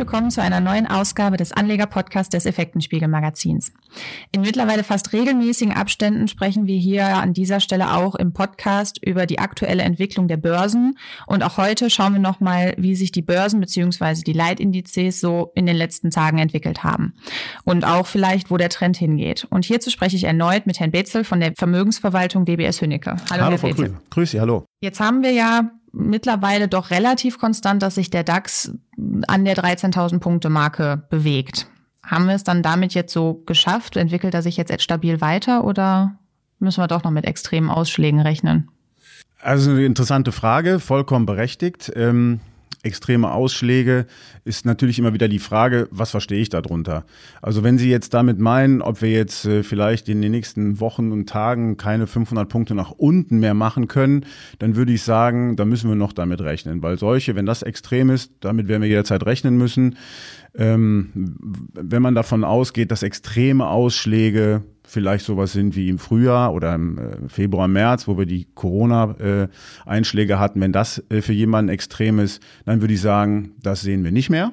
willkommen zu einer neuen Ausgabe des Anleger-Podcasts des Effektenspiegel-Magazins. In mittlerweile fast regelmäßigen Abständen sprechen wir hier an dieser Stelle auch im Podcast über die aktuelle Entwicklung der Börsen. Und auch heute schauen wir nochmal, wie sich die Börsen bzw. die Leitindizes so in den letzten Tagen entwickelt haben. Und auch vielleicht, wo der Trend hingeht. Und hierzu spreche ich erneut mit Herrn Betzel von der Vermögensverwaltung DBS Hünnecke. Hallo, hallo Herr Frau Betzel. Grüß Sie, hallo. Jetzt haben wir ja mittlerweile doch relativ konstant, dass sich der DAX an der 13.000 Punkte Marke bewegt. Haben wir es dann damit jetzt so geschafft? Entwickelt er sich jetzt stabil weiter oder müssen wir doch noch mit extremen Ausschlägen rechnen? Also eine interessante Frage, vollkommen berechtigt. Ähm, extreme Ausschläge ist natürlich immer wieder die Frage, was verstehe ich darunter? Also wenn Sie jetzt damit meinen, ob wir jetzt äh, vielleicht in den nächsten Wochen und Tagen keine 500 Punkte nach unten mehr machen können, dann würde ich sagen, da müssen wir noch damit rechnen, weil solche, wenn das extrem ist, damit werden wir jederzeit rechnen müssen. Ähm, wenn man davon ausgeht, dass extreme Ausschläge vielleicht sowas sind wie im Frühjahr oder im äh, Februar, März, wo wir die Corona-Einschläge hatten, wenn das äh, für jemanden extrem ist, dann würde ich sagen, das sehen wir nicht mehr.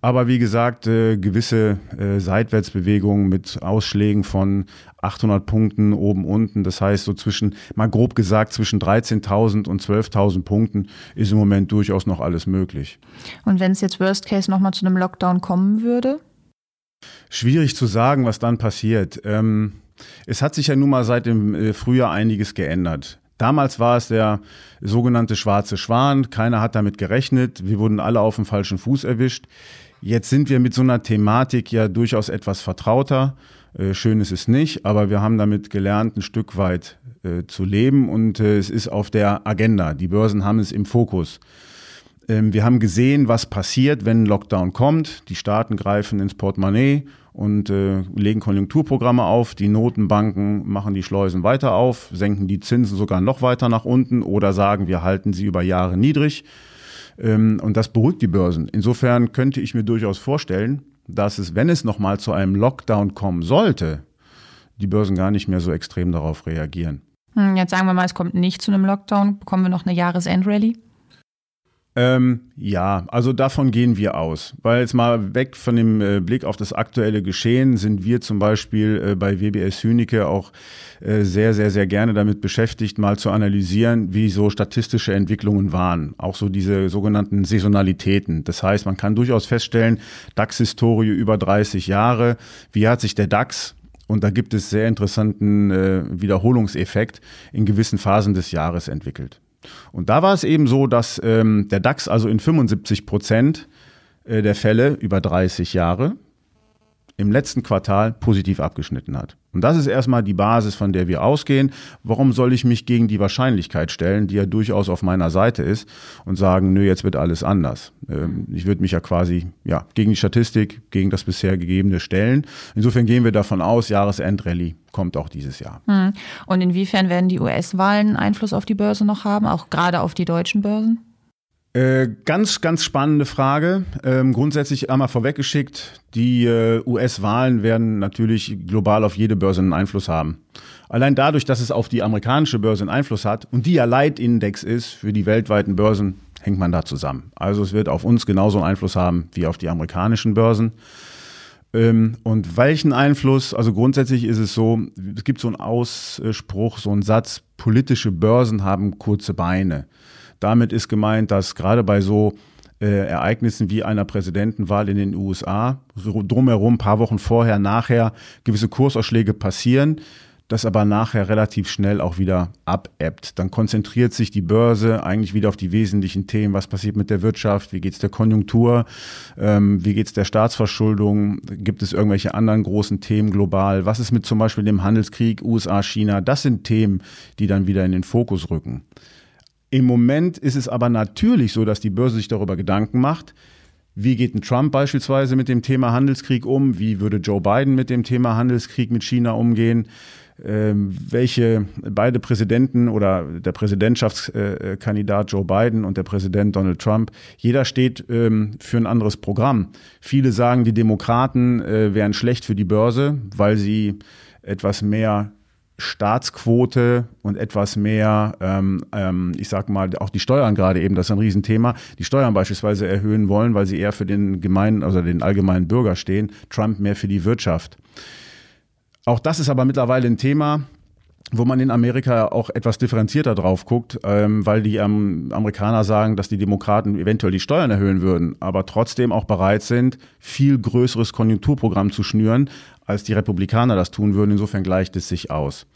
Aber wie gesagt, äh, gewisse Seitwärtsbewegungen mit Ausschlägen von 800 Punkten oben, unten, das heißt so zwischen, mal grob gesagt, zwischen 13.000 und 12.000 Punkten ist im Moment durchaus noch alles möglich. Und wenn es jetzt Worst Case nochmal zu einem Lockdown kommen würde? Schwierig zu sagen, was dann passiert. Ähm, es hat sich ja nun mal seit dem äh, Frühjahr einiges geändert. Damals war es der sogenannte schwarze Schwan. Keiner hat damit gerechnet. Wir wurden alle auf dem falschen Fuß erwischt. Jetzt sind wir mit so einer Thematik ja durchaus etwas vertrauter. Äh, schön ist es nicht, aber wir haben damit gelernt, ein Stück weit äh, zu leben und äh, es ist auf der Agenda. Die Börsen haben es im Fokus. Ähm, wir haben gesehen, was passiert, wenn ein Lockdown kommt. Die Staaten greifen ins Portemonnaie und äh, legen Konjunkturprogramme auf. Die Notenbanken machen die Schleusen weiter auf, senken die Zinsen sogar noch weiter nach unten oder sagen, wir halten sie über Jahre niedrig. Ähm, und das beruhigt die Börsen. Insofern könnte ich mir durchaus vorstellen, dass es, wenn es nochmal zu einem Lockdown kommen sollte, die Börsen gar nicht mehr so extrem darauf reagieren. Hm, jetzt sagen wir mal, es kommt nicht zu einem Lockdown. Bekommen wir noch eine Jahresendrallye? Ähm, ja, also davon gehen wir aus. Weil jetzt mal weg von dem äh, Blick auf das aktuelle Geschehen sind wir zum Beispiel äh, bei WBS Hünike auch äh, sehr, sehr, sehr gerne damit beschäftigt, mal zu analysieren, wie so statistische Entwicklungen waren. Auch so diese sogenannten Saisonalitäten. Das heißt, man kann durchaus feststellen, DAX-Historie über 30 Jahre. Wie hat sich der DAX und da gibt es sehr interessanten äh, Wiederholungseffekt in gewissen Phasen des Jahres entwickelt. Und da war es eben so, dass ähm, der DAX also in 75 Prozent äh, der Fälle über 30 Jahre im letzten Quartal positiv abgeschnitten hat. Und das ist erstmal die Basis, von der wir ausgehen. Warum soll ich mich gegen die Wahrscheinlichkeit stellen, die ja durchaus auf meiner Seite ist, und sagen, nö, jetzt wird alles anders. Ähm, ich würde mich ja quasi ja, gegen die Statistik, gegen das bisher Gegebene stellen. Insofern gehen wir davon aus, Jahresendrallye kommt auch dieses Jahr. Hm. Und inwiefern werden die US-Wahlen Einfluss auf die Börse noch haben, auch gerade auf die deutschen Börsen? Äh, ganz, ganz spannende Frage. Ähm, grundsätzlich einmal vorweggeschickt, die äh, US-Wahlen werden natürlich global auf jede Börse einen Einfluss haben. Allein dadurch, dass es auf die amerikanische Börse einen Einfluss hat und die ja Leitindex ist für die weltweiten Börsen, hängt man da zusammen. Also es wird auf uns genauso einen Einfluss haben wie auf die amerikanischen Börsen. Ähm, und welchen Einfluss? Also grundsätzlich ist es so, es gibt so einen Ausspruch, so einen Satz, politische Börsen haben kurze Beine. Damit ist gemeint, dass gerade bei so äh, Ereignissen wie einer Präsidentenwahl in den USA drumherum, ein paar Wochen vorher, nachher gewisse Kursausschläge passieren, das aber nachher relativ schnell auch wieder abebbt. Dann konzentriert sich die Börse eigentlich wieder auf die wesentlichen Themen. Was passiert mit der Wirtschaft? Wie geht es der Konjunktur? Ähm, wie geht es der Staatsverschuldung? Gibt es irgendwelche anderen großen Themen global? Was ist mit zum Beispiel dem Handelskrieg USA, China? Das sind Themen, die dann wieder in den Fokus rücken. Im Moment ist es aber natürlich so, dass die Börse sich darüber Gedanken macht, wie geht ein Trump beispielsweise mit dem Thema Handelskrieg um? Wie würde Joe Biden mit dem Thema Handelskrieg mit China umgehen? Ähm, welche beide Präsidenten oder der Präsidentschaftskandidat Joe Biden und der Präsident Donald Trump, jeder steht ähm, für ein anderes Programm. Viele sagen, die Demokraten äh, wären schlecht für die Börse, weil sie etwas mehr Staatsquote und etwas mehr, ähm, ähm, ich sag mal, auch die Steuern gerade eben, das ist ein Riesenthema, die Steuern beispielsweise erhöhen wollen, weil sie eher für den gemeinen, also den allgemeinen Bürger stehen, Trump mehr für die Wirtschaft. Auch das ist aber mittlerweile ein Thema, wo man in Amerika auch etwas differenzierter drauf guckt, ähm, weil die ähm, Amerikaner sagen, dass die Demokraten eventuell die Steuern erhöhen würden, aber trotzdem auch bereit sind, viel größeres Konjunkturprogramm zu schnüren, als die Republikaner das tun würden. Insofern gleicht es sich aus.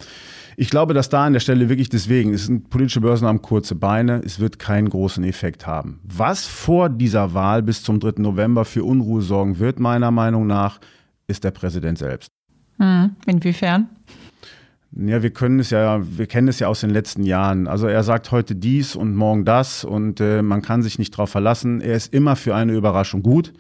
Ich glaube, dass da an der Stelle wirklich deswegen, es sind politische Börsen haben kurze Beine, es wird keinen großen Effekt haben. Was vor dieser Wahl bis zum 3. November für Unruhe sorgen wird, meiner Meinung nach, ist der Präsident selbst. Hm, inwiefern? Ja, wir können es ja, wir kennen es ja aus den letzten Jahren. Also er sagt heute dies und morgen das und äh, man kann sich nicht darauf verlassen. Er ist immer für eine Überraschung gut.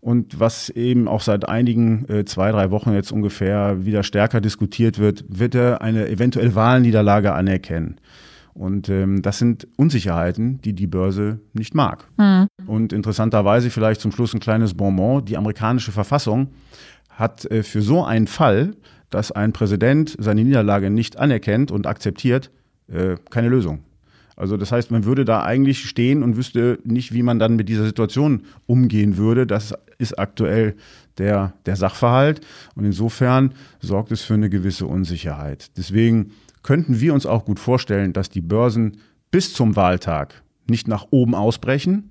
Und was eben auch seit einigen äh, zwei, drei Wochen jetzt ungefähr wieder stärker diskutiert wird, wird er eine eventuelle Wahlniederlage anerkennen. Und ähm, das sind Unsicherheiten, die die Börse nicht mag. Mhm. Und interessanterweise vielleicht zum Schluss ein kleines Bonbon. Die amerikanische Verfassung hat äh, für so einen Fall dass ein Präsident seine Niederlage nicht anerkennt und akzeptiert, äh, keine Lösung. Also das heißt, man würde da eigentlich stehen und wüsste nicht, wie man dann mit dieser Situation umgehen würde. Das ist aktuell der, der Sachverhalt. Und insofern sorgt es für eine gewisse Unsicherheit. Deswegen könnten wir uns auch gut vorstellen, dass die Börsen bis zum Wahltag nicht nach oben ausbrechen,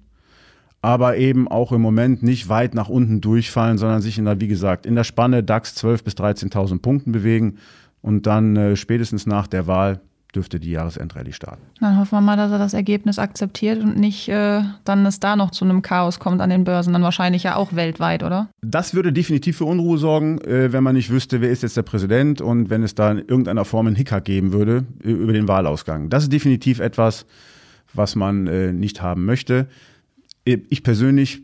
aber eben auch im Moment nicht weit nach unten durchfallen, sondern sich in der, wie gesagt, in der Spanne DAX 12.000 bis 13.000 Punkten bewegen und dann äh, spätestens nach der Wahl dürfte die Jahresendrallye starten. Dann hoffen wir mal, dass er das Ergebnis akzeptiert und nicht äh, dann es da noch zu einem Chaos kommt an den Börsen, dann wahrscheinlich ja auch weltweit, oder? Das würde definitiv für Unruhe sorgen, äh, wenn man nicht wüsste, wer ist jetzt der Präsident und wenn es da in irgendeiner Form einen Hickhack geben würde äh, über den Wahlausgang. Das ist definitiv etwas, was man äh, nicht haben möchte. Ich persönlich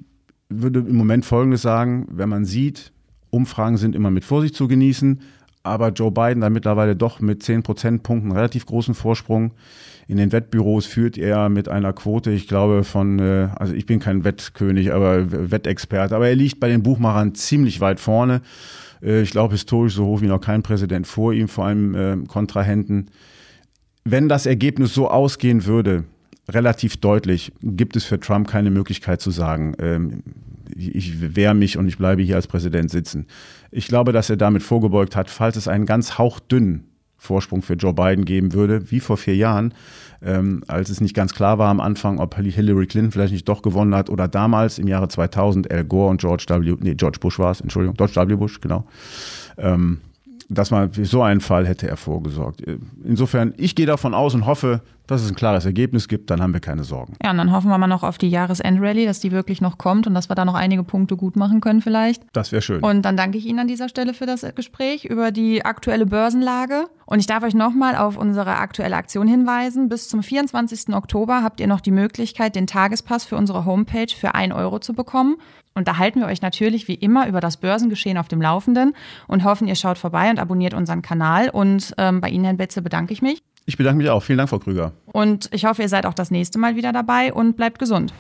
würde im Moment Folgendes sagen, wenn man sieht, Umfragen sind immer mit Vorsicht zu genießen, aber Joe Biden da mittlerweile doch mit 10 Prozentpunkten relativ großen Vorsprung. In den Wettbüros führt er mit einer Quote, ich glaube von, äh, also ich bin kein Wettkönig, aber Wettexperte, aber er liegt bei den Buchmachern ziemlich weit vorne. Äh, ich glaube historisch so hoch wie noch kein Präsident vor ihm, vor allem äh, Kontrahenten. Wenn das Ergebnis so ausgehen würde, relativ deutlich, gibt es für Trump keine Möglichkeit zu sagen, ähm, ich wehre mich und ich bleibe hier als Präsident sitzen. Ich glaube, dass er damit vorgebeugt hat, falls es einen ganz hauchdünnen Vorsprung für Joe Biden geben würde, wie vor vier Jahren, ähm, als es nicht ganz klar war am Anfang, ob Hillary Clinton vielleicht nicht doch gewonnen hat oder damals im Jahre 2000 Al Gore und George W. Nee, George Bush war es, Entschuldigung, George W. Bush, genau. Ähm, dass man für so einen Fall hätte er vorgesorgt. Insofern, ich gehe davon aus und hoffe, dass es ein klares Ergebnis gibt, dann haben wir keine Sorgen. Ja, und dann hoffen wir mal noch auf die Jahresendrallye, dass die wirklich noch kommt und dass wir da noch einige Punkte gut machen können vielleicht. Das wäre schön. Und dann danke ich Ihnen an dieser Stelle für das Gespräch über die aktuelle Börsenlage. Und ich darf euch nochmal auf unsere aktuelle Aktion hinweisen. Bis zum 24. Oktober habt ihr noch die Möglichkeit, den Tagespass für unsere Homepage für 1 Euro zu bekommen. Und da halten wir euch natürlich wie immer über das Börsengeschehen auf dem Laufenden und hoffen, ihr schaut vorbei und abonniert unseren Kanal. Und ähm, bei Ihnen, Herrn Betze, bedanke ich mich. Ich bedanke mich auch. Vielen Dank, Frau Krüger. Und ich hoffe, ihr seid auch das nächste Mal wieder dabei und bleibt gesund.